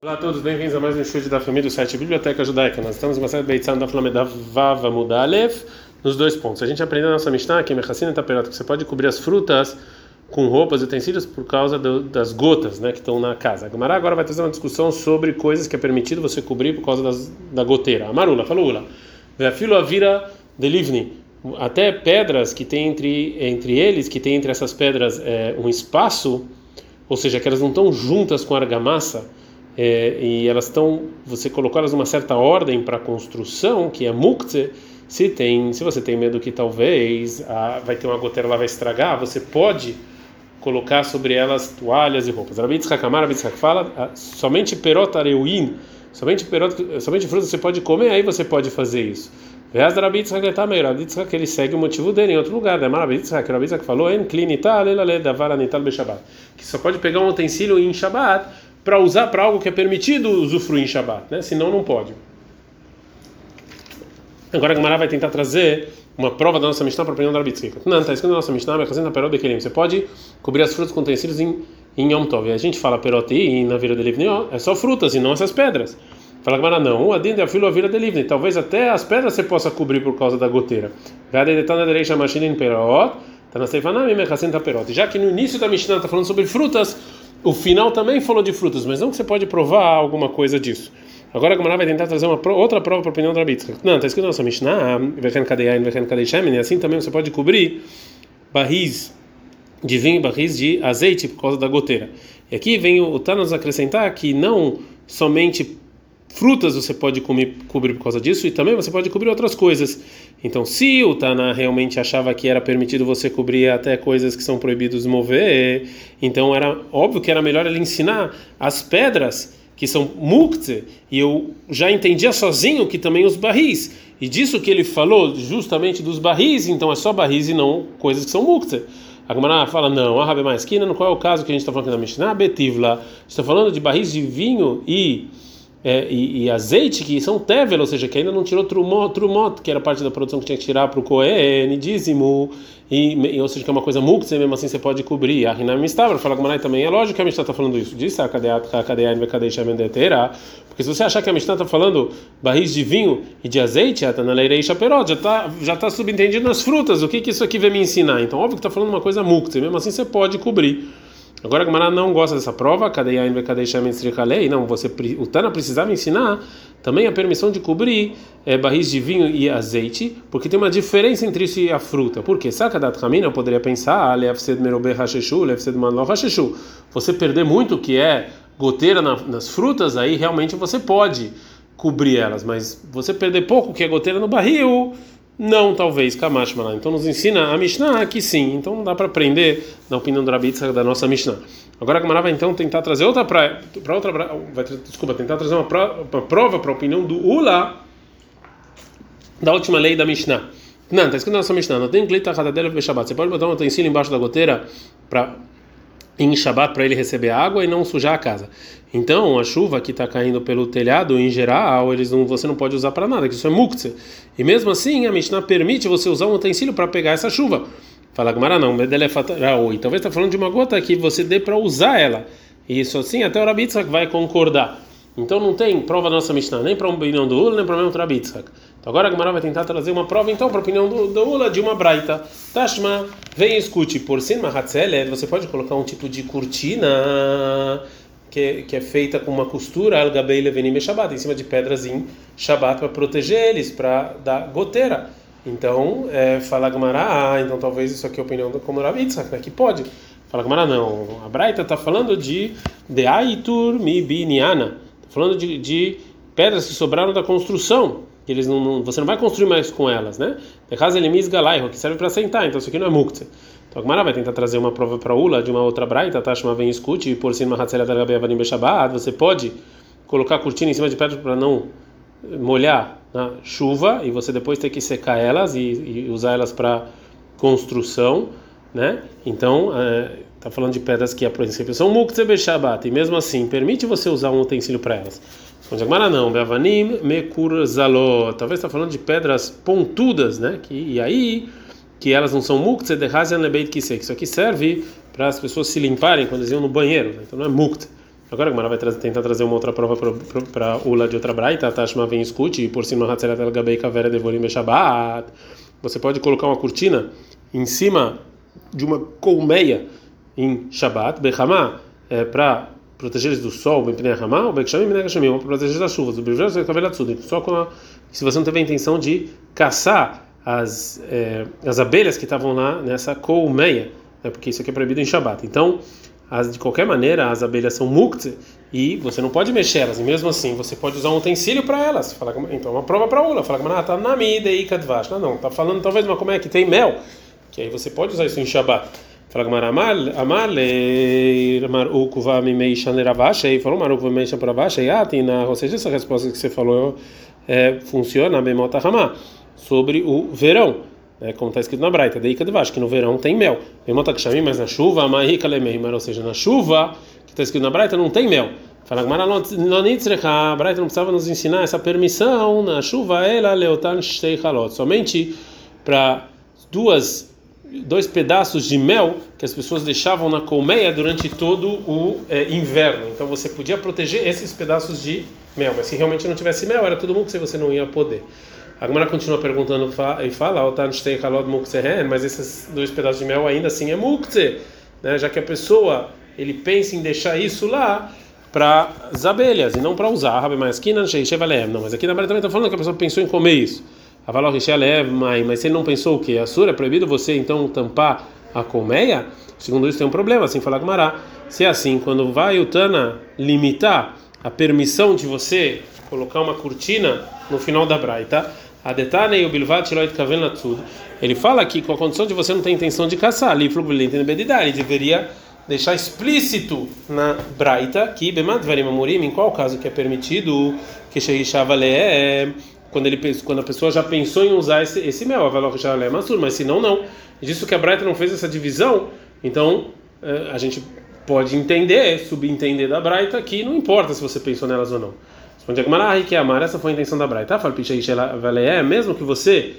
Olá a todos, bem-vindos a mais um estudo da família do site Biblioteca Judaica. Nós estamos em uma série Beitzan da Flameda Vava Mudalev, nos dois pontos. A gente aprendeu na nossa Mishnah que Mechassina Taperot, que você pode cobrir as frutas com roupas e utensílios por causa do, das gotas né, que estão na casa. A Gamara agora vai trazer uma discussão sobre coisas que é permitido você cobrir por causa das, da goteira. Amarula, falou Veafilo Avira Delivni, até pedras que tem entre, entre eles, que tem entre essas pedras é, um espaço, ou seja, que elas não estão juntas com a argamassa é, e elas estão, você colocou elas numa certa ordem para construção, que é mukte, se tem, se você tem medo que talvez a, vai ter uma goteira lá vai estragar, você pode colocar sobre elas toalhas e roupas. Rabi Tzchak Amar, fala, somente perot areuin, somente perot, somente frutas você pode comer, aí você pode fazer isso. Veaz Rabi Tzchak Letameir, Rabi Tzchak ele segue o motivo dele em outro lugar, né? Rabi Tzchak, Rabi falou, en klinita lelale davar anital beshabat, que só pode pegar um utensílio em Shabbat, para usar para algo que é permitido usufruir em Shabat, né? Senão não pode. Agora a Gemara vai tentar trazer uma prova da nossa Mishnah para a opinião da Arbitzika. Não, está escrito na nossa Mishnah, mas fazendo a perot bekelim. Você pode cobrir as frutas com utensílios em, em Yom Tov. E a gente fala perot e na vira de livne, é só frutas e não essas pedras. Fala a Gemara, não, o adin é filo a vira de livne. Talvez até as pedras você possa cobrir por causa da goteira. Já que no início da Mishnah está falando sobre frutas, o final também falou de frutas, mas não que você pode provar alguma coisa disso. Agora a Gemara vai tentar trazer uma outra prova para a opinião do Rabitz. Não, está escrito na nossa Mishnah, e assim também você pode cobrir barris de vinho, barris de azeite por causa da goteira. E aqui vem o Thanos acrescentar que não somente frutas você pode comer, cobrir por causa disso e também você pode cobrir outras coisas. Então, se o Tana realmente achava que era permitido você cobrir até coisas que são proibidos de mover, então era óbvio que era melhor ele ensinar as pedras que são mukte, e eu já entendia sozinho que também os barris. E disso que ele falou, justamente dos barris, então é só barris e não coisas que são mukte. A Gemara fala, não, a Rabi Maeskina, qual é o caso que a gente está falando aqui na Mishnah? Betivla, está falando de barris de vinho e é, e, e, azeite que são tevel, ou seja, que ainda não tirou trumot, trumot, que era parte da produção que tinha que tirar para o coen, dízimo, e, ou seja, que é uma coisa mukse, mesmo assim você pode cobrir. A Rinam Mistavra fala que também é lógico que a Mishnah está falando isso. Disse a porque se você achar que a Mishnah está falando barris de vinho e de azeite, já está já tá subentendido nas frutas. O que, que isso aqui vai me ensinar? Então, óbvio que está falando uma coisa mukse, mesmo assim você pode cobrir. Agora a Gemara não gosta dessa prova, não, você, o Tana precisava ensinar também a permissão de cobrir é, barris de vinho e azeite, porque tem uma diferença entre isso e a fruta. Por quê? Sakadat Hamina poderia pensar, você perder muito que é goteira na, nas frutas, aí realmente você pode cobrir elas, mas você perder pouco que é goteira no barril, não, talvez, Kamashmana. Então nos ensina a Mishnah que sim. Então não dá para aprender na opinião do Rabitza da nossa Mishnah. Agora a Gamara vai então tentar trazer outra para outra vai, desculpa, tentar trazer uma, uma prova para a opinião do Ula da última lei da Mishnah. Não, está escrito na nossa Mishnah. Não tem Você pode botar um utensílio embaixo da goteira para em Shabat para ele receber água e não sujar a casa. Então, a chuva que está caindo pelo telhado, em geral, eles não, você não pode usar para nada, que isso é muktzeh. E mesmo assim, a Mishnah permite você usar um utensílio para pegar essa chuva. Fala Gamara não, Medelefataraoi. Talvez está falando de uma gota que você dê para usar ela. Isso assim, até o Rabitzak vai concordar. Então não tem prova da nossa Mishnah, nem para a opinião do Ula, nem para o meu Rabitzak. Agora a Gamara vai tentar trazer uma prova então para a opinião do, do Ula de uma braita. Tashma, vem e escute, por cima Hatzeler, você pode colocar um tipo de cortina que, que é feita com uma costura al-gabei levenim shabat, em cima de pedras em shabat para proteger eles, para dar goteira. Então, é, fala Gamara, ah, então talvez isso aqui é a opinião do como Rabitzak, né, que pode. Fala Gamara, não. A Braita está falando de de aitur mibiniana, está falando de, de pedras que sobraram da construção que eles não, não, você não vai construir mais com elas, né? De casa elimis galaiho, que serve para sentar, então isso aqui não é muktzeh. Então a Gemara vai tentar trazer uma prova para Ula de uma outra braita, Tashma vem escute, e por cima Hatzela da Gabeavanim Beshabat, você pode colocar a cortina em cima de pedra para não molhar na chuva e você depois ter que secar elas e, e usar elas para construção, né? Então, está é, falando de pedras que a princípio são muktzeh beshabat e mesmo assim permite você usar um utensílio para elas. Onde Agmara não, Beavanim Mekurzalo. Talvez está falando de pedras pontudas, né? Que, e aí, que elas não são mukte de Hazian Lebeit Kisek. Isso aqui serve para as pessoas se limparem quando eles iam no banheiro, né? então não é mukte. Agora a Gemara vai trazer, tentar trazer uma outra prova para Ula de outra braita, Tashma vem escute, e por cima Hatzerat El Gabei Kavera Devorim Shabbat. Você pode colocar uma cortina em cima de uma colmeia em Shabbat, Bechamá, é, para proteger do sol, bem pnei Hamá, ou Bekshamim, bem Gashamim, para proteger das chuvas, o Brilhar, você cabelo tudo. Só com a, se você não teve a intenção de caçar as, é, as abelhas que estavam lá nessa colmeia, né, porque isso aqui é proibido em Shabbat. Então, as, de qualquer maneira, as abelhas são mukte e você não pode mexer elas. E mesmo assim, você pode usar um utensílio para elas. Fala, então, uma prova para ula. Fala, ah, tá na mida e kadvash. Não, não, tá falando talvez uma como é que tem mel, que aí você pode usar isso em Shabbat. Fala, Amal, Amal, Marukuva Mimei Shaneravash, aí falou Marukuva Mimei Shaneravash, aí, ah, tem na, ou seja, essa resposta que você falou é, funciona, Bemota Hamá, sobre o verão né, como está escrito na Braita, Deika de Vash, que no verão tem mel. mas na chuva, ou seja, na chuva, que está escrito na Braita, não tem mel. Fala a Braita não precisava nos ensinar essa permissão na chuva, ela leotan shtei halot, somente para duas dois pedaços de mel que as pessoas deixavam na colmeia durante todo o é, inverno. Então você podia proteger esses pedaços de mel, mas se realmente não tivesse mel, era todo mundo que você não ia poder. A Gemara continua perguntando e fala, mas esses dois pedaços de mel ainda assim é mukze, né? já que a pessoa ele pensa em deixar isso lá para as abelhas e não para usar. Não, mas aqui na Bíblia também está falando que a pessoa pensou em comer isso. Mas se ele não pensou o que? A sura é proibido você então tampar a colmeia? Segundo isso tem um problema, assim fala Gemara. Se é assim, quando vai o Tana limitar a permissão de você colocar uma cortina no final da braita, Adetane o Bilvat Latsud. Ele fala aqui com a condição de você não ter intenção de caçar, ali ele deveria deixar explícito na Braita que Bemat Varimamurim, em qual caso que é permitido que Sheishavale é quando ele quando a pessoa já pensou em usar esse, esse mel, é mas se não, não. Disso que a Braita não fez essa divisão, então eh, a gente pode entender, subentender da Braita que não importa se você pensou nelas ou não. Responde Agmarah que amar, essa foi a intenção da Braita. Fala, é mesmo que você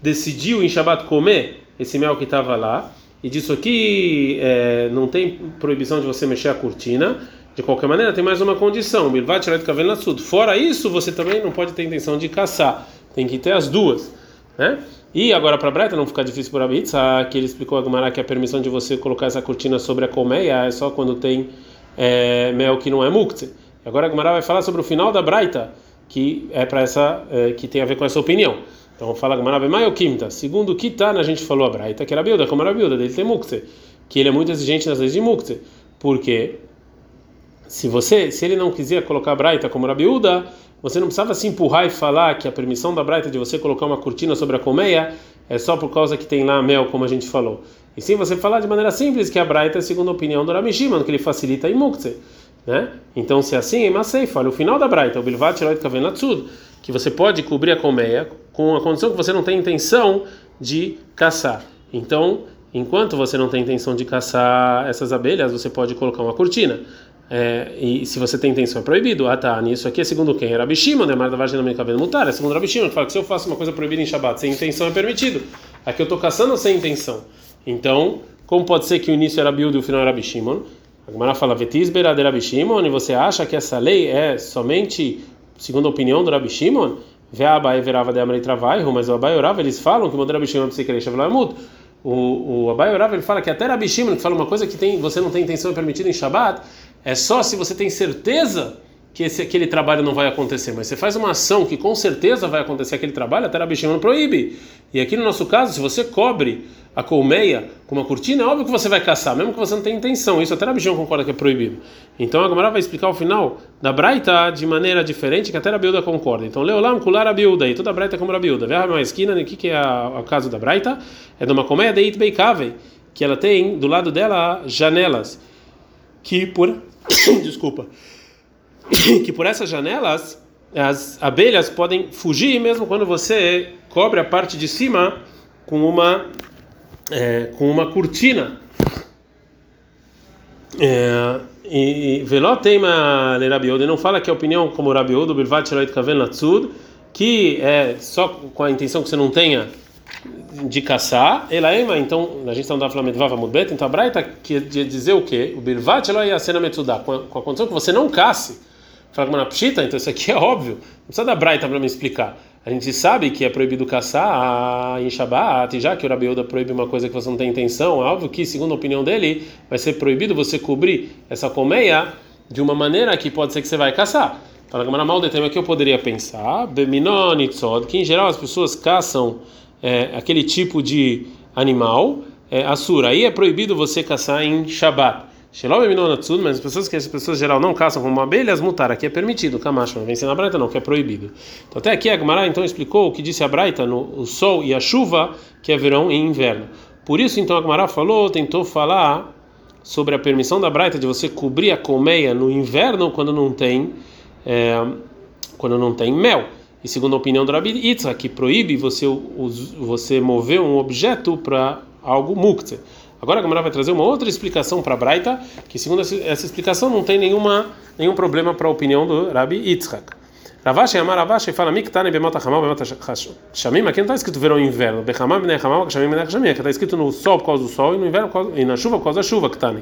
decidiu em Shabbat comer esse mel que estava lá, e disso aqui é, não tem proibição de você mexer a cortina. De qualquer maneira, tem mais uma condição: Fora isso, você também não pode ter intenção de caçar. Tem que ter as duas. Né? E agora para a Breta não ficar difícil por Abitsa, que ele explicou a Gumara que a permissão de você colocar essa cortina sobre a colmeia é só quando tem é, mel que não é mukte. Agora a Gemara vai falar sobre o final da Braita, que é para essa é, que tem a ver com essa opinião. Então fala Gemara Bemai ou Kimta. Segundo o Kitana, a gente falou a Braita, que era Bilda, como era Bilda, dele tem Mukse, que ele é muito exigente nas leis de Mukse. Porque se você, se ele não quiser colocar a Braita como era Bilda, você não precisava se empurrar e falar que a permissão da Braita de você colocar uma cortina sobre a colmeia é só por causa que tem lá mel, como a gente falou. E sim você falar de maneira simples que a Braita é segundo a opinião do Rami que ele facilita em Mukse. Né? Então, se é assim, é Maseifa, olha o final da Braita, o Bilvat Sheloit Kavenatsud, que você pode cobrir a colmeia com a condição que você não tem intenção de caçar. Então, enquanto você não tem intenção de caçar essas abelhas, você pode colocar uma cortina. É, e se você tem intenção é proibido. Ah, tá. Nisso aqui é segundo quem? Rabi Shimon, né? Marda vagina no cabelo mutar. É segundo Rabi Shimon, que fala que se eu faço uma coisa proibida em Shabbat sem intenção é permitido. Aqui eu estou caçando sem intenção. Então, como pode ser que o início era Bildo e o final era Rabi Shimon? A Gemara fala, Vetisbera de Rabi e você acha que essa lei é somente segundo a opinião do Rabi Shimon? A Abai verava de Amrei Travaihu, mas o Abai orava, eles falam que o Rabi Shimon se querer Shavlamut. O, o Abai orava, ele fala que até Rabi Shimon, que fala uma coisa que tem, você não tem intenção de permitida em Shabbat, é só se você tem certeza que esse, aquele trabalho não vai acontecer, mas você faz uma ação que com certeza vai acontecer aquele trabalho, até Rabi Shimon proíbe. E aqui no nosso caso, se você cobre a colmeia com uma cortina, é óbvio que você vai caçar, mesmo que você não tenha intenção. Isso até a Bichão concorda que é proibido. Então a Gamara vai explicar o final da Braita de maneira diferente, que até a Bilda concorda. Então, Leolam Kular a Bilda, e toda a Braita é como a Bilda. Vê uma esquina, o que, que é o caso da Braita? É de uma colmeia de Itbeikave, que ela tem do lado dela janelas, que por. Desculpa. que por essas janelas as abelhas podem fugir mesmo quando você cobre a parte de cima com uma é, com uma cortina. É, e Veló teima le Rabiuda, não fala que a opinião como Rabiuda, Bilvat Sheloit Kaven Latsud, que é só com a intenção que você não tenha de caçar, ela ema, então, a gente está no Flamengo Vava Mudbet, então a Braita quer dizer o quê? O Birvat ela ia ser Metsudá, com a condição que você não casse. Fala com pshita, então isso aqui é óbvio, não precisa da Braita para me explicar. A gente sabe que é proibido caçar em Shabbat, já que o Rabi Yehuda proíbe uma coisa que você não tem intenção, é óbvio que, segundo a opinião dele, vai ser proibido você cobrir essa colmeia de uma maneira que pode ser que você vai caçar. Fala Gamara tema que eu poderia pensar, que em geral as pessoas caçam é, aquele tipo de animal, é, assura. Aí é proibido você caçar em Shabbat. Mas as pessoas que as pessoas geral não caçam como abelhas, mutar aqui é permitido, camacho, não vem ser na Braita não, que é proibido. Então até aqui a Gemara então explicou o que disse a Braita no o sol e a chuva, que é verão e inverno. Por isso então a Gemara falou, tentou falar sobre a permissão da Braita de você cobrir a colmeia no inverno quando não tem é, quando não tem mel. E segundo a opinião do Rabi Yitzhak, que proíbe você, você mover um objeto para algo muktzeh. Agora a Gamara vai trazer uma outra explicação para a Braita, que segundo essa explicação não tem nenhuma, nenhum problema para a opinião do Rabi Yitzhak. Ravashi Amar Ravashi fala Miktane Bemota Hamal Bemota Shamim, aqui não está escrito verão e inverno, Bechamam Bnei Hamal Shamim Bnei Shamim, aqui está escrito no sol por causa do sol e no inverno e na chuva por causa da chuva que está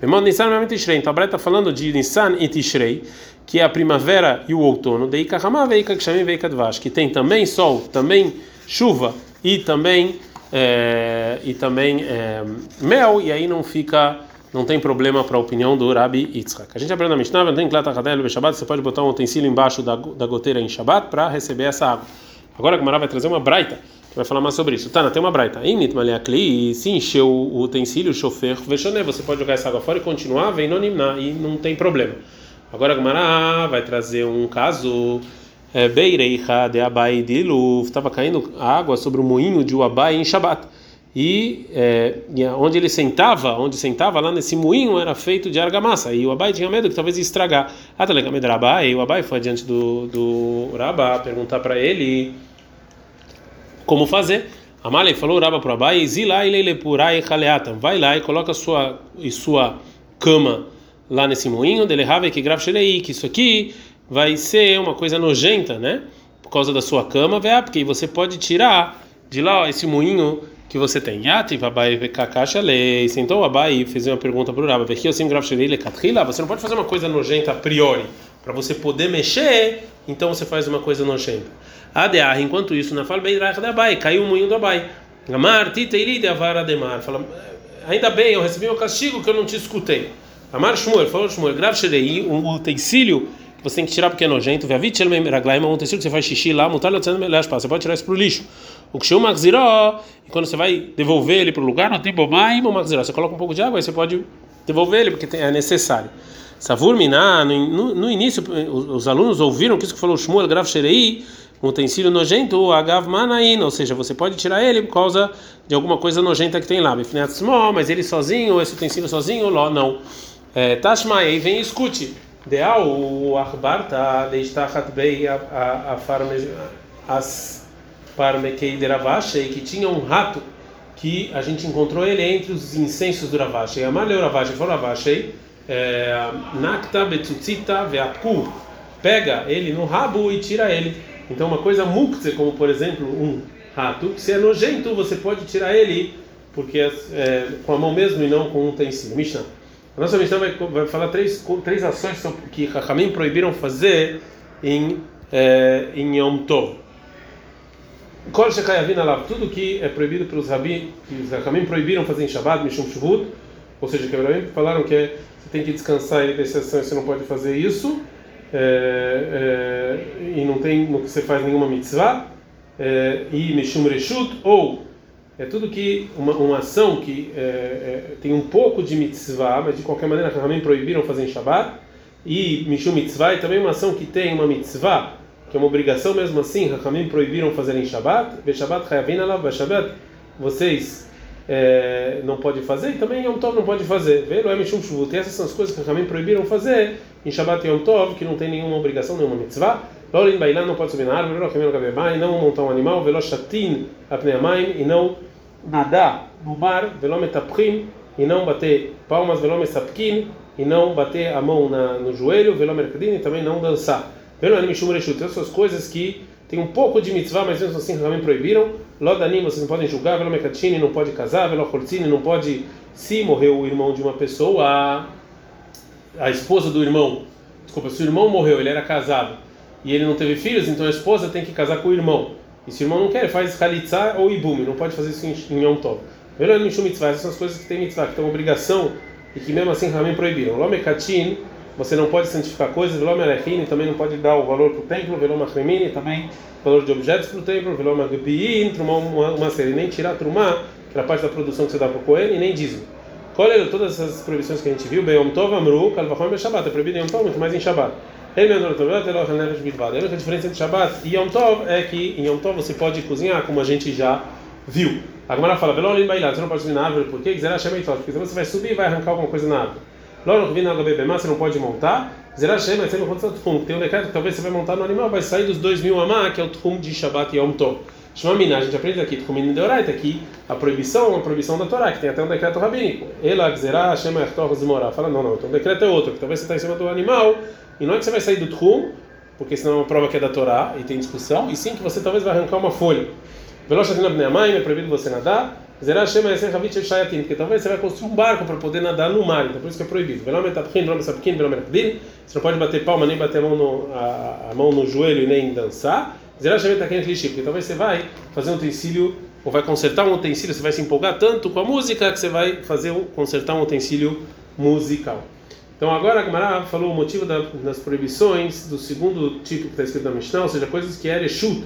Bemot Nissan Bemot Tishrei, então a Braita está falando de Nissan e Tishrei, que é a primavera e o outono, Deika Hamal Veika Shamim Veika Dvash, que tem também sol, também chuva e também é, e também é, mel, e aí não fica não tem problema para a opinião do Rabi Yitzhak. A gente aprende na Mishnah, tem Klata Hadel Shabbat, você pode botar um utensílio embaixo da, da goteira em Shabbat para receber essa água. Agora a Gemara vai trazer uma braita, que vai falar mais sobre isso. Tana, tem uma braita. Init Maliakli, se encheu o utensílio, o chofer, vexoné, você pode jogar essa água fora e continuar, vem no e não tem problema. Agora a Gemara vai trazer um caso. É, Beireicha de Abai de Luf, estava caindo água sobre o moinho de Uabai em Shabbat e, é, onde ele sentava, onde sentava lá nesse moinho era feito de argamassa e o Abai tinha medo que talvez ia estragar. Ah, tá legal, e o Abai foi adiante do do Rabá perguntar para ele como fazer. Amalei falou Rabá para o Abai, zilai leilepurai vai lá e coloca sua e sua cama lá nesse moinho, delehave que grave que isso aqui vai ser uma coisa nojenta, né? Por causa da sua cama, porque você pode tirar de lá ó, esse moinho que você tem. Yati, Abai Kakacha lei. Sentou o Abai e fez uma pergunta para o Rabba. Você não pode fazer uma coisa nojenta a priori. Para você poder mexer, então você faz uma coisa nojenta. Adear, enquanto isso, na fala da Abai, caiu o moinho do Abai. Amar, titeiri de avara demar. Fala, ainda bem, eu recebi o castigo que eu não te escutei. Amar Shmuel, falou Shmuel, grave um utensílio você tem que tirar porque é nojento. Um utensílio que você faz xixi lá, você pode tirar isso para o lixo. O que chama e quando você vai devolver ele para o lugar, não tem bomaim. Você coloca um pouco de água e você pode devolver ele porque é necessário. Savur Miná, no, no, início, os, os, alunos ouviram que isso que falou Shmuel Grav Sherei, um utensílio nojento, Agav Manain, ou seja, você pode tirar ele por causa de alguma coisa nojenta que tem lá. Mas ele sozinho, esse utensílio sozinho, não. É, Tashma, aí vem e escute. Deal, o Bei, a farme, as Parmekei de Ravashei, que tinha um rato que a gente encontrou ele entre os incensos do Ravashei. Amaleu Ravashei, falou Ravashei, é, Nakta Betzutzita Veapku, pega ele no rabo e tira ele. Então, uma coisa mukze, como por exemplo um rato, que se é nojento, você pode tirar ele porque é, com a mão mesmo e não com um utensílio. Mishnah. A nossa Mishnah vai, vai falar três, três ações que Hakamim proibiram fazer em, é, em Yom Tov. Kol Shekayavin tudo que é proibido pelos Rabi, que os Rahamim proibiram fazer em Shabbat, Mishum Shuvut, ou seja, que Rahamim falaram que é, você tem que descansar e exceção você não pode fazer isso, é, é, e não tem, não você faz nenhuma mitzvah, e Mishum Reshut, ou é tudo que uma, uma ação que é, é, tem um pouco de mitzvah, mas de qualquer maneira Rahamim proibiram fazer em Shabbat, e Mishum Mitzvah, e também uma ação que tem uma mitzvah, que é uma obrigação mesmo assim, Hakamim proibiram fazer em Shabbat, Beshabbat Hayavin Alav, Beshabbat, vocês é, não podem fazer, e também Yom Tov não pode fazer. Velo é Mishum Shuvut. Essas são as coisas que Hakamim proibiram fazer em Shabbat e Yom Tov, que não tem nenhuma obrigação, nenhuma mitzvah. Lolin Bailan não pode subir na árvore, Rochemim Gabebai, não montar um animal, Velo Shatin Apneamaim, e não nadar no mar, Velo Metaprim, e não bater palmas, Velo Mesapkin, e não bater a mão na, no joelho, Velo Mercadin, e também não dançar. Pelo Mishum Reshut, essas coisas que tem um pouco de mitzvah, mas mesmo assim também proibiram. Lodanim, vocês não podem julgar, velo mekatini, não pode casar, velo cortini, não pode, se morreu o irmão de uma pessoa, a, a esposa do irmão, desculpa, se o irmão morreu, ele era casado e ele não teve filhos, então a esposa tem que casar com o irmão. E se o irmão não quer, faz khalitza ou ibum, não pode fazer isso em, Yom Tov. Velo mitzvah, essas são as coisas que tem mitzvah, que tem obrigação e que mesmo assim também proibiram. Lo mekatin, você não pode santificar coisas, veló merechini, também não pode dar o valor para o templo, veló machrimini, também valor de objetos para o templo, veló magbiin, trumar uma, uma série, nem tirar trumá, que era parte da produção que você dá para o Cohen, e nem dízimo. Colher todas essas proibições que a gente viu, bem Yom Tov Amru, Kalvachom Shabbat, é proibido em Yom Tov, muito mais em Shabbat. Elo Haneres Bilvad. A única diferença entre Shabbat e Yom Tov é que em Yom Tov você pode cozinhar, como a gente já viu. A Gemara fala, você não pode subir na árvore, por quê? Porque você vai subir e vai arrancar alguma coisa na árvore. Você não pode montar. Tem um decreto que talvez você vai montar no animal, vai sair dos dois mil amá, que é o Tchum de Shabbat e Yom Tov. Shmamina, a gente aprende aqui, Tchumin Deoraita, aqui a proibição é uma proibição da Torá, que tem até um decreto rabínico. Ela, Zerá, Shem. Fala, não, não, então o decreto é outro, que talvez você está em cima do animal, e não é que você vai sair do Tchum, porque senão é uma prova que é da Torá, e tem discussão, e sim que você talvez vai arrancar uma folha. Velochatina Bneamai, é proibido você nadar. Zerá Shema Yasem Havit porque talvez você vai construir um barco para poder nadar no mar, então por isso que é proibido. Velometapkin, Velometapkin, Velometapkin, você não pode bater palma, nem bater a mão no, a, a mão no joelho e nem dançar. Shema Takin Lishi, porque talvez você vai fazer um utensílio, ou vai consertar um utensílio, você vai se empolgar tanto com a música que você vai fazer consertar um utensílio musical. Então agora a Gemara falou o motivo da, das proibições do segundo tipo que está escrito na Mishnah, ou seja, coisas que é Ereshut,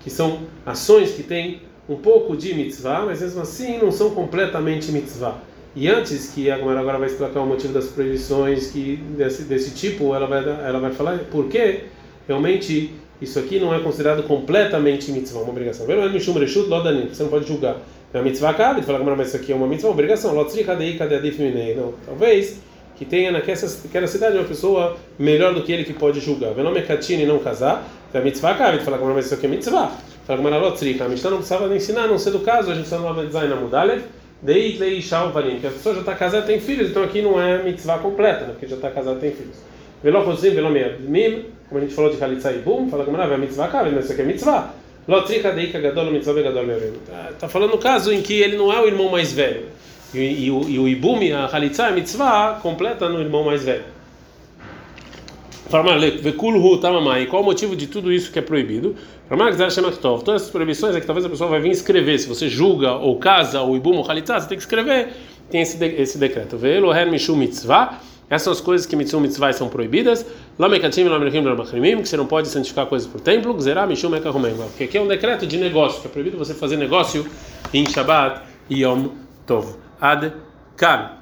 que são ações que têm um pouco de mitzvah, mas mesmo assim não são completamente mitzvah. E antes que a Gemara agora vai explicar o motivo das proibições que desse, desse tipo, ela vai ela vai falar por que realmente isso aqui não é considerado completamente mitzvah, uma obrigação. Você não pode julgar. É uma mitzvah cabe, fala mas isso aqui é uma mitzvah, uma obrigação. Não, talvez que tenha naquela cidade uma pessoa melhor do que ele que pode julgar. Meu nome é Katine não casar, é mitzvah cabe, fala mas isso aqui é mitzvah. Fala como a Mishnah não precisava ensinar, não ser do caso, a gente está no design na Mudalev, Dei Lei Shal Valim, que a pessoa já está casada tem filhos, então aqui não é mitzvah completa, né, porque já está casada tem filhos. Velo Rosim, Velo Mim, como a gente falou de Halitza e Bum, fala como é mitzvah cabe, mas isso aqui é mitzvah. Lotrika Deika Gadol Mitzvah Begadol Meurem. Está falando no caso em que ele não é o irmão mais velho. E, e, e o Ibum, a Halitza, a mitzvah completa no irmão mais velho. Qual o motivo de tudo isso que é proibido? Todas essas proibições é que talvez a pessoa vai vir escrever. Se você julga ou casa ou ibum ou halitza, você tem que escrever. Tem esse, de, esse decreto. Velo her mishum mitzvah. Essas são as coisas que mitzvah mitzvah são proibidas. Lamekatim lamechim lamachrimim, que você não pode santificar coisas por templo. Gzerá ekahumem. Porque aqui é um decreto de negócio, que é proibido você fazer negócio em Shabbat e Yom Tov. Ad kan.